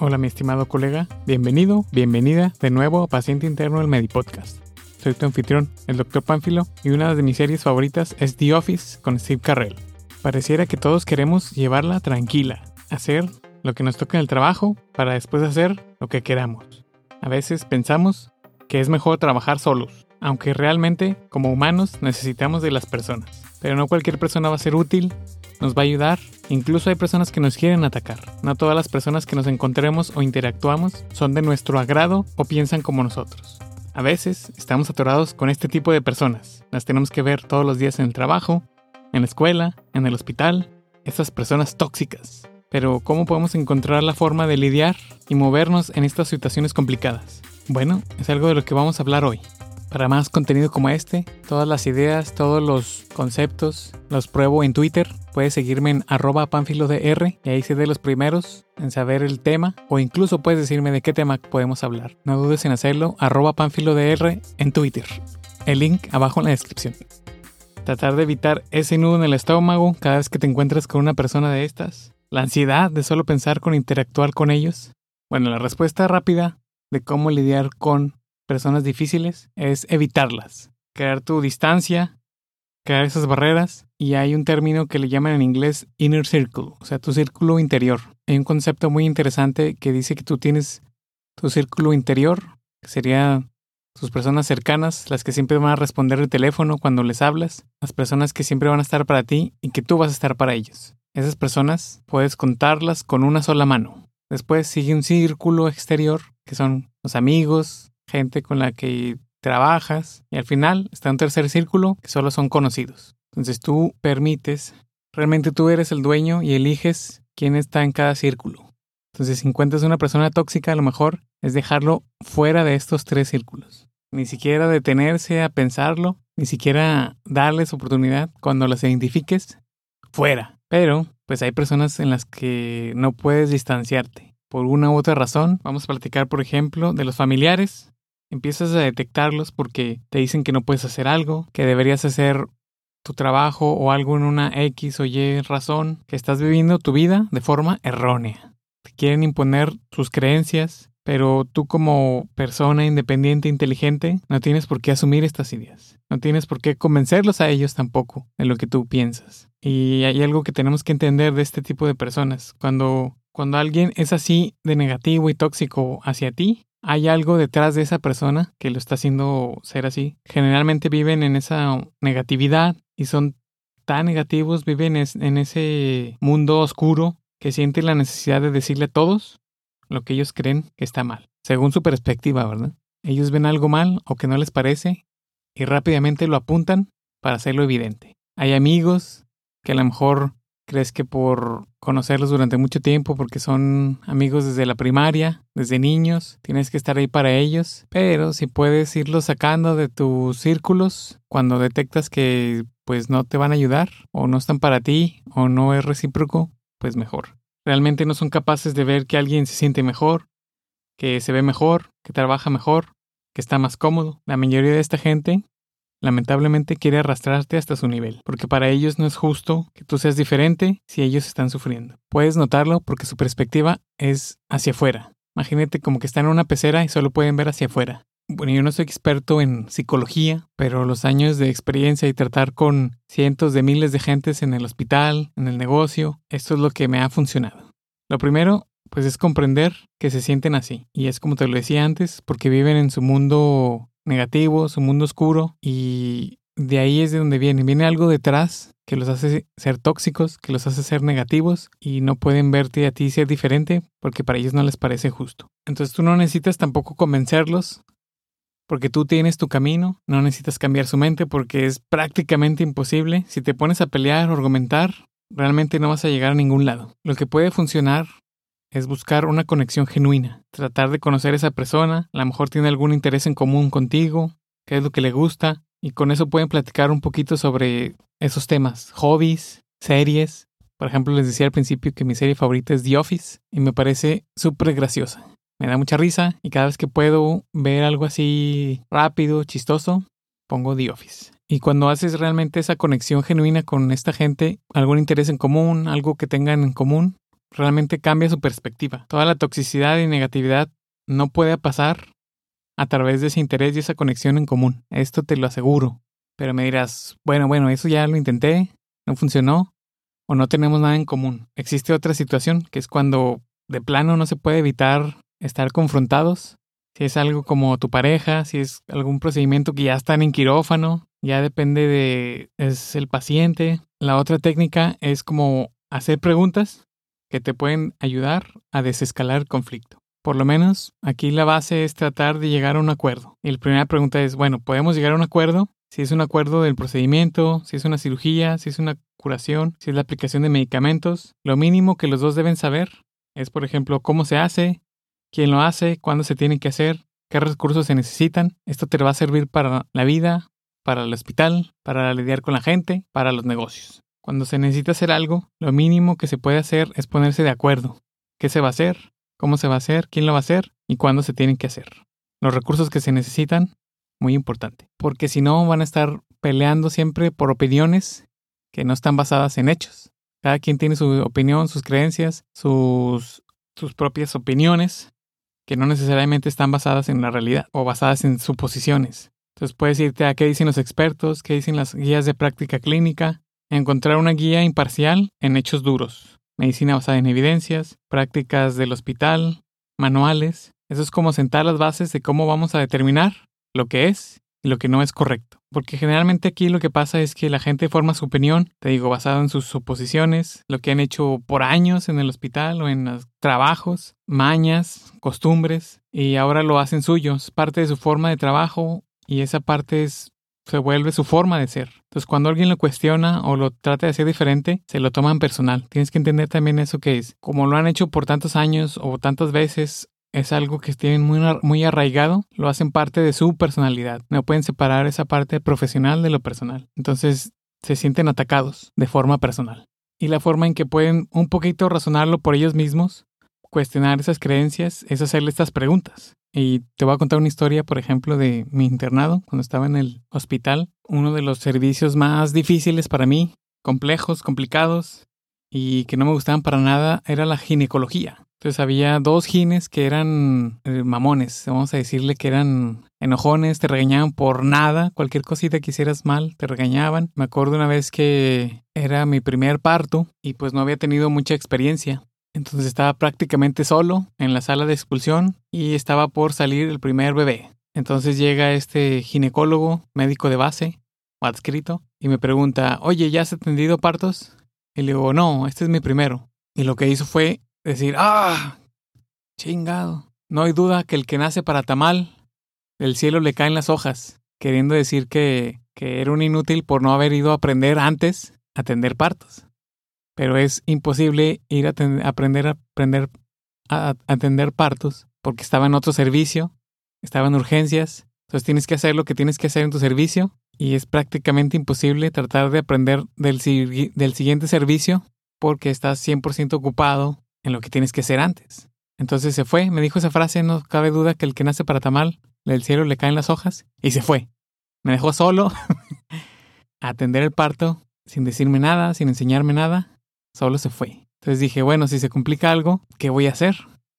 Hola mi estimado colega, bienvenido, bienvenida de nuevo a Paciente Interno del Medipodcast. Soy tu anfitrión, el Dr. Pánfilo, y una de mis series favoritas es The Office con Steve Carrell. Pareciera que todos queremos llevarla tranquila, hacer lo que nos toca en el trabajo para después hacer lo que queramos. A veces pensamos que es mejor trabajar solos, aunque realmente como humanos necesitamos de las personas. Pero no cualquier persona va a ser útil nos va a ayudar. Incluso hay personas que nos quieren atacar. No todas las personas que nos encontremos o interactuamos son de nuestro agrado o piensan como nosotros. A veces estamos atorados con este tipo de personas. Las tenemos que ver todos los días en el trabajo, en la escuela, en el hospital. Estas personas tóxicas. Pero ¿cómo podemos encontrar la forma de lidiar y movernos en estas situaciones complicadas? Bueno, es algo de lo que vamos a hablar hoy. Para más contenido como este, todas las ideas, todos los conceptos, los pruebo en Twitter. Puedes seguirme en arroba panfilodr y ahí de los primeros en saber el tema o incluso puedes decirme de qué tema podemos hablar. No dudes en hacerlo, arroba panfilodr en Twitter. El link abajo en la descripción. Tratar de evitar ese nudo en el estómago cada vez que te encuentras con una persona de estas. La ansiedad de solo pensar con interactuar con ellos. Bueno, la respuesta rápida de cómo lidiar con personas difíciles es evitarlas, crear tu distancia, crear esas barreras y hay un término que le llaman en inglés inner circle, o sea, tu círculo interior. Hay un concepto muy interesante que dice que tú tienes tu círculo interior, que sería tus personas cercanas, las que siempre van a responder el teléfono cuando les hablas, las personas que siempre van a estar para ti y que tú vas a estar para ellos. Esas personas puedes contarlas con una sola mano. Después sigue un círculo exterior, que son los amigos, gente con la que trabajas y al final está un tercer círculo que solo son conocidos. Entonces tú permites, realmente tú eres el dueño y eliges quién está en cada círculo. Entonces si encuentras una persona tóxica, a lo mejor es dejarlo fuera de estos tres círculos. Ni siquiera detenerse a pensarlo, ni siquiera darles oportunidad cuando las identifiques, fuera. Pero, pues hay personas en las que no puedes distanciarte. Por una u otra razón, vamos a platicar, por ejemplo, de los familiares Empiezas a detectarlos porque te dicen que no puedes hacer algo, que deberías hacer tu trabajo o algo en una X o Y razón, que estás viviendo tu vida de forma errónea. Te quieren imponer sus creencias, pero tú como persona independiente, inteligente, no tienes por qué asumir estas ideas. No tienes por qué convencerlos a ellos tampoco de lo que tú piensas. Y hay algo que tenemos que entender de este tipo de personas. Cuando, cuando alguien es así de negativo y tóxico hacia ti, hay algo detrás de esa persona que lo está haciendo ser así. Generalmente viven en esa negatividad y son tan negativos, viven en ese mundo oscuro que sienten la necesidad de decirle a todos lo que ellos creen que está mal, según su perspectiva, ¿verdad? Ellos ven algo mal o que no les parece y rápidamente lo apuntan para hacerlo evidente. Hay amigos que a lo mejor crees que por conocerlos durante mucho tiempo, porque son amigos desde la primaria, desde niños, tienes que estar ahí para ellos, pero si puedes irlos sacando de tus círculos cuando detectas que pues no te van a ayudar o no están para ti o no es recíproco, pues mejor. Realmente no son capaces de ver que alguien se siente mejor, que se ve mejor, que trabaja mejor, que está más cómodo. La mayoría de esta gente lamentablemente quiere arrastrarte hasta su nivel, porque para ellos no es justo que tú seas diferente si ellos están sufriendo. Puedes notarlo porque su perspectiva es hacia afuera. Imagínate como que están en una pecera y solo pueden ver hacia afuera. Bueno, yo no soy experto en psicología, pero los años de experiencia y tratar con cientos de miles de gentes en el hospital, en el negocio, esto es lo que me ha funcionado. Lo primero, pues es comprender que se sienten así. Y es como te lo decía antes, porque viven en su mundo negativo, su mundo oscuro y de ahí es de donde viene. Viene algo detrás que los hace ser tóxicos, que los hace ser negativos y no pueden verte a ti ser diferente porque para ellos no les parece justo. Entonces tú no necesitas tampoco convencerlos porque tú tienes tu camino, no necesitas cambiar su mente porque es prácticamente imposible. Si te pones a pelear o argumentar, realmente no vas a llegar a ningún lado. Lo que puede funcionar es buscar una conexión genuina, tratar de conocer a esa persona, a lo mejor tiene algún interés en común contigo, qué es lo que le gusta, y con eso pueden platicar un poquito sobre esos temas, hobbies, series. Por ejemplo, les decía al principio que mi serie favorita es The Office y me parece súper graciosa. Me da mucha risa y cada vez que puedo ver algo así rápido, chistoso, pongo The Office. Y cuando haces realmente esa conexión genuina con esta gente, algún interés en común, algo que tengan en común, realmente cambia su perspectiva. Toda la toxicidad y negatividad no puede pasar a través de ese interés y esa conexión en común. Esto te lo aseguro. Pero me dirás, bueno, bueno, eso ya lo intenté, no funcionó, o no tenemos nada en común. Existe otra situación, que es cuando de plano no se puede evitar estar confrontados. Si es algo como tu pareja, si es algún procedimiento que ya están en quirófano, ya depende de es el paciente. La otra técnica es como hacer preguntas que te pueden ayudar a desescalar el conflicto. Por lo menos aquí la base es tratar de llegar a un acuerdo. Y la primera pregunta es, bueno, ¿podemos llegar a un acuerdo? Si es un acuerdo del procedimiento, si es una cirugía, si es una curación, si es la aplicación de medicamentos, lo mínimo que los dos deben saber es, por ejemplo, cómo se hace, quién lo hace, cuándo se tiene que hacer, qué recursos se necesitan. Esto te va a servir para la vida, para el hospital, para lidiar con la gente, para los negocios. Cuando se necesita hacer algo, lo mínimo que se puede hacer es ponerse de acuerdo. ¿Qué se va a hacer? ¿Cómo se va a hacer? ¿Quién lo va a hacer? ¿Y cuándo se tienen que hacer? Los recursos que se necesitan, muy importante. Porque si no, van a estar peleando siempre por opiniones que no están basadas en hechos. Cada quien tiene su opinión, sus creencias, sus, sus propias opiniones, que no necesariamente están basadas en la realidad o basadas en suposiciones. Entonces puedes irte a qué dicen los expertos, qué dicen las guías de práctica clínica, encontrar una guía imparcial en hechos duros, medicina basada en evidencias, prácticas del hospital, manuales. Eso es como sentar las bases de cómo vamos a determinar lo que es y lo que no es correcto. Porque generalmente aquí lo que pasa es que la gente forma su opinión, te digo, basada en sus suposiciones, lo que han hecho por años en el hospital o en los trabajos, mañas, costumbres, y ahora lo hacen suyos, parte de su forma de trabajo y esa parte es, se vuelve su forma de ser. Entonces cuando alguien lo cuestiona o lo trata de hacer diferente, se lo toman personal. Tienes que entender también eso que es. Como lo han hecho por tantos años o tantas veces, es algo que tienen muy, muy arraigado, lo hacen parte de su personalidad. No pueden separar esa parte profesional de lo personal. Entonces se sienten atacados de forma personal. Y la forma en que pueden un poquito razonarlo por ellos mismos, cuestionar esas creencias, es hacerle estas preguntas. Y te voy a contar una historia, por ejemplo, de mi internado, cuando estaba en el hospital. Uno de los servicios más difíciles para mí, complejos, complicados, y que no me gustaban para nada, era la ginecología. Entonces había dos gines que eran eh, mamones, vamos a decirle que eran enojones, te regañaban por nada, cualquier cosita que hicieras mal, te regañaban. Me acuerdo una vez que era mi primer parto y pues no había tenido mucha experiencia. Entonces estaba prácticamente solo en la sala de expulsión y estaba por salir el primer bebé. Entonces llega este ginecólogo, médico de base o adscrito, y me pregunta, oye, ¿ya has atendido partos? Y le digo, no, este es mi primero. Y lo que hizo fue decir, ah, chingado. No hay duda que el que nace para tamal, del cielo le caen las hojas, queriendo decir que, que era un inútil por no haber ido a aprender antes a atender partos. Pero es imposible ir a aprender a aprender a atender partos porque estaba en otro servicio, estaba en urgencias. Entonces tienes que hacer lo que tienes que hacer en tu servicio y es prácticamente imposible tratar de aprender del, del siguiente servicio porque estás 100% ocupado en lo que tienes que hacer antes. Entonces se fue, me dijo esa frase, no cabe duda que el que nace para tamal, del cielo le caen las hojas, y se fue. Me dejó solo a atender el parto, sin decirme nada, sin enseñarme nada, solo se fue. Entonces dije, bueno, si se complica algo, ¿qué voy a hacer?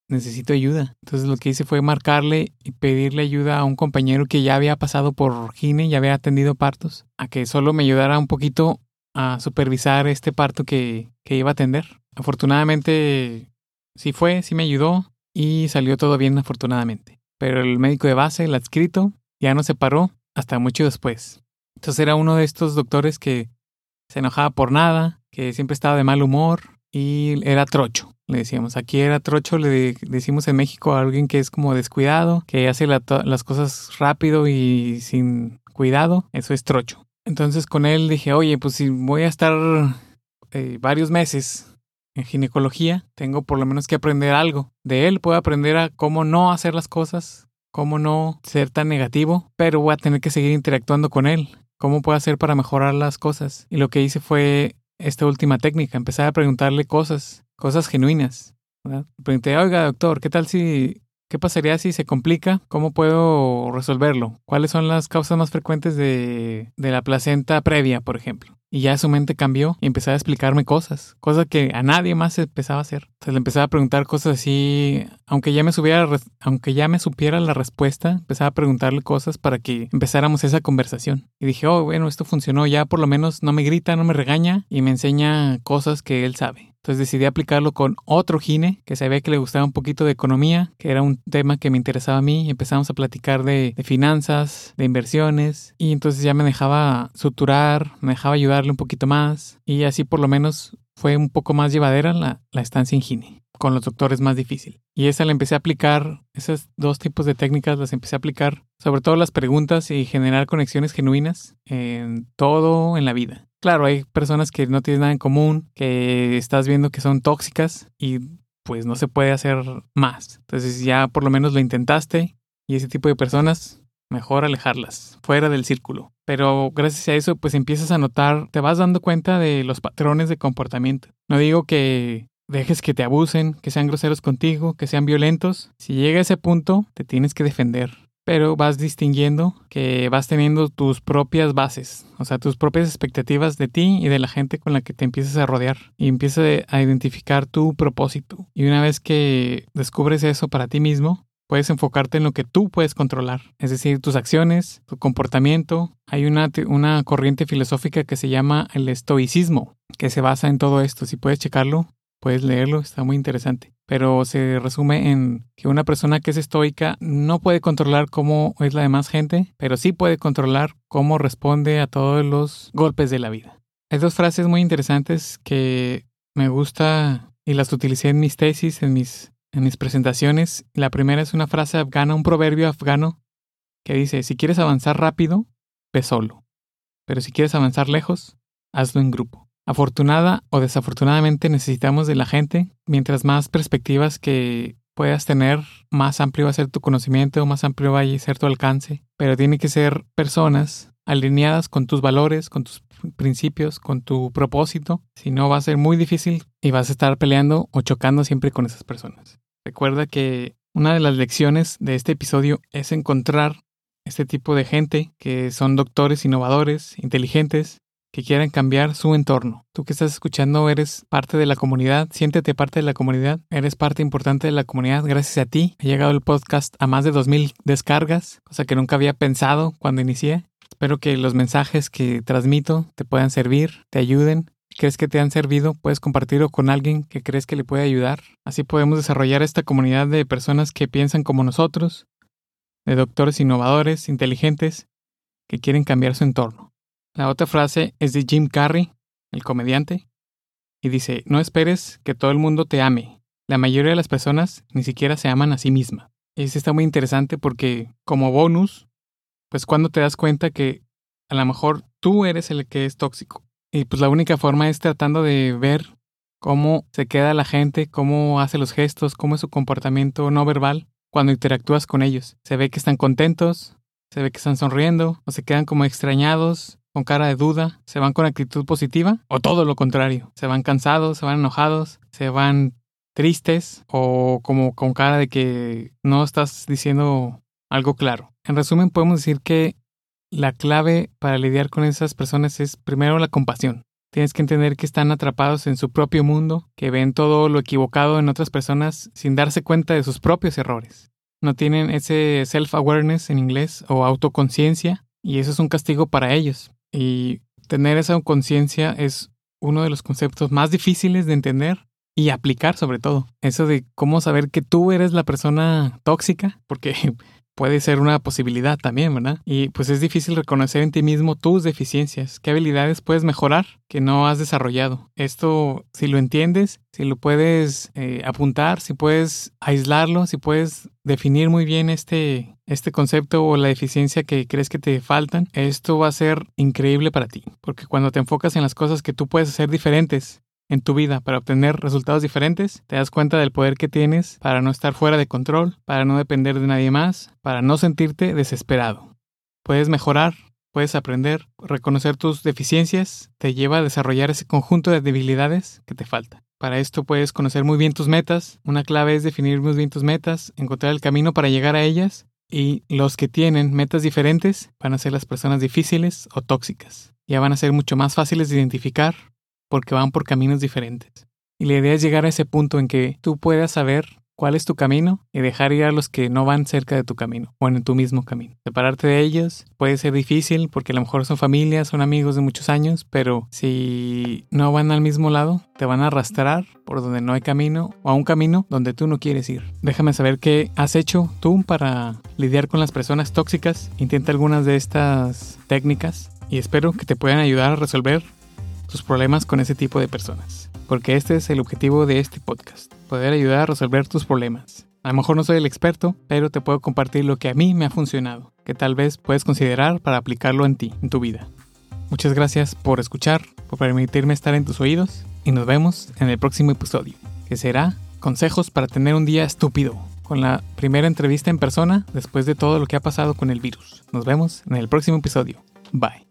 Necesito ayuda. Entonces lo que hice fue marcarle y pedirle ayuda a un compañero que ya había pasado por Gine, y había atendido partos, a que solo me ayudara un poquito a supervisar este parto que, que iba a atender. Afortunadamente sí fue, sí me ayudó y salió todo bien afortunadamente. Pero el médico de base, el adscrito, ya no se paró hasta mucho después. Entonces era uno de estos doctores que se enojaba por nada, siempre estaba de mal humor y era trocho, le decíamos. Aquí era trocho, le decimos en México a alguien que es como descuidado, que hace las cosas rápido y sin cuidado, eso es trocho. Entonces con él dije, oye, pues si voy a estar eh, varios meses en ginecología, tengo por lo menos que aprender algo. De él puedo aprender a cómo no hacer las cosas, cómo no ser tan negativo, pero voy a tener que seguir interactuando con él. ¿Cómo puedo hacer para mejorar las cosas? Y lo que hice fue esta última técnica, empezar a preguntarle cosas, cosas genuinas. Pregunté, oiga, doctor, ¿qué tal si ¿Qué pasaría si se complica? ¿Cómo puedo resolverlo? ¿Cuáles son las causas más frecuentes de, de, la placenta previa, por ejemplo? Y ya su mente cambió y empezaba a explicarme cosas, cosas que a nadie más empezaba a hacer. O sea, le empezaba a preguntar cosas así, aunque ya me supiera, aunque ya me supiera la respuesta, empezaba a preguntarle cosas para que empezáramos esa conversación. Y dije, oh, bueno, esto funcionó, ya por lo menos no me grita, no me regaña y me enseña cosas que él sabe. Entonces decidí aplicarlo con otro gine que sabía que le gustaba un poquito de economía, que era un tema que me interesaba a mí. Empezamos a platicar de, finanzas, de inversiones. Y entonces ya me dejaba suturar, me dejaba ayudarle un poquito más. Y así por lo menos fue un poco más llevadera la, estancia en gine. Con los doctores más difícil. Y esa la empecé a aplicar, esos dos tipos de técnicas las empecé a aplicar, sobre todo las preguntas y generar conexiones genuinas en todo en la vida. Claro, hay personas que no tienen nada en común, que estás viendo que son tóxicas y pues no se puede hacer más. Entonces ya por lo menos lo intentaste y ese tipo de personas, mejor alejarlas, fuera del círculo. Pero gracias a eso pues empiezas a notar, te vas dando cuenta de los patrones de comportamiento. No digo que dejes que te abusen, que sean groseros contigo, que sean violentos. Si llega a ese punto, te tienes que defender pero vas distinguiendo que vas teniendo tus propias bases, o sea, tus propias expectativas de ti y de la gente con la que te empiezas a rodear y empiezas a identificar tu propósito. Y una vez que descubres eso para ti mismo, puedes enfocarte en lo que tú puedes controlar, es decir, tus acciones, tu comportamiento. Hay una, una corriente filosófica que se llama el estoicismo, que se basa en todo esto. Si puedes checarlo, puedes leerlo, está muy interesante. Pero se resume en que una persona que es estoica no puede controlar cómo es la demás gente, pero sí puede controlar cómo responde a todos los golpes de la vida. Hay dos frases muy interesantes que me gusta y las utilicé en mis tesis, en mis, en mis presentaciones. La primera es una frase afgana, un proverbio afgano que dice, si quieres avanzar rápido, ve solo. Pero si quieres avanzar lejos, hazlo en grupo. Afortunada o desafortunadamente necesitamos de la gente. Mientras más perspectivas que puedas tener, más amplio va a ser tu conocimiento, más amplio va a ser tu alcance. Pero tiene que ser personas alineadas con tus valores, con tus principios, con tu propósito. Si no, va a ser muy difícil y vas a estar peleando o chocando siempre con esas personas. Recuerda que una de las lecciones de este episodio es encontrar este tipo de gente que son doctores innovadores, inteligentes, que quieran cambiar su entorno. Tú que estás escuchando eres parte de la comunidad, siéntete parte de la comunidad, eres parte importante de la comunidad. Gracias a ti ha llegado el podcast a más de 2.000 descargas, cosa que nunca había pensado cuando inicié. Espero que los mensajes que transmito te puedan servir, te ayuden. ¿Crees que te han servido? Puedes compartirlo con alguien que crees que le puede ayudar. Así podemos desarrollar esta comunidad de personas que piensan como nosotros, de doctores innovadores, inteligentes, que quieren cambiar su entorno. La otra frase es de Jim Carrey, el comediante, y dice, no esperes que todo el mundo te ame. La mayoría de las personas ni siquiera se aman a sí misma. Y eso está muy interesante porque como bonus, pues cuando te das cuenta que a lo mejor tú eres el que es tóxico. Y pues la única forma es tratando de ver cómo se queda la gente, cómo hace los gestos, cómo es su comportamiento no verbal cuando interactúas con ellos. Se ve que están contentos, se ve que están sonriendo, o se quedan como extrañados, con cara de duda, se van con actitud positiva o todo lo contrario, se van cansados, se van enojados, se van tristes o como con cara de que no estás diciendo algo claro. En resumen, podemos decir que la clave para lidiar con esas personas es primero la compasión. Tienes que entender que están atrapados en su propio mundo, que ven todo lo equivocado en otras personas sin darse cuenta de sus propios errores. No tienen ese self-awareness en inglés o autoconciencia y eso es un castigo para ellos. Y tener esa conciencia es uno de los conceptos más difíciles de entender y aplicar sobre todo. Eso de cómo saber que tú eres la persona tóxica, porque puede ser una posibilidad también, ¿verdad? Y pues es difícil reconocer en ti mismo tus deficiencias, qué habilidades puedes mejorar que no has desarrollado. Esto, si lo entiendes, si lo puedes eh, apuntar, si puedes aislarlo, si puedes definir muy bien este, este concepto o la deficiencia que crees que te faltan, esto va a ser increíble para ti, porque cuando te enfocas en las cosas que tú puedes hacer diferentes, en tu vida para obtener resultados diferentes, te das cuenta del poder que tienes para no estar fuera de control, para no depender de nadie más, para no sentirte desesperado. Puedes mejorar, puedes aprender, reconocer tus deficiencias, te lleva a desarrollar ese conjunto de debilidades que te falta. Para esto puedes conocer muy bien tus metas, una clave es definir muy bien tus metas, encontrar el camino para llegar a ellas Y los que tienen metas diferentes van a ser las personas difíciles o tóxicas. Ya van a ser mucho más fáciles de identificar porque van por caminos diferentes. Y la idea es llegar a ese punto en que tú puedas saber cuál es tu camino y dejar ir a los que no van cerca de tu camino o en tu mismo camino. Separarte de ellos puede ser difícil porque a lo mejor son familias, son amigos de muchos años, pero si no van al mismo lado, te van a arrastrar por donde no hay camino o a un camino donde tú no quieres ir. Déjame saber qué has hecho tú para lidiar con las personas tóxicas. Intenta algunas de estas técnicas y espero que te puedan ayudar a resolver tus problemas con ese tipo de personas. Porque este es el objetivo de este podcast poder ayudar a resolver tus problemas. A lo mejor no soy el experto, pero te puedo compartir lo que a mí me ha funcionado, que tal vez puedes considerar para aplicarlo en ti, en tu vida. Muchas gracias por escuchar, por permitirme estar en tus oídos y nos vemos en el próximo episodio, que será Consejos para tener un día estúpido, con la primera entrevista en persona después de todo lo que ha pasado con el virus. Nos vemos en el próximo episodio. Bye.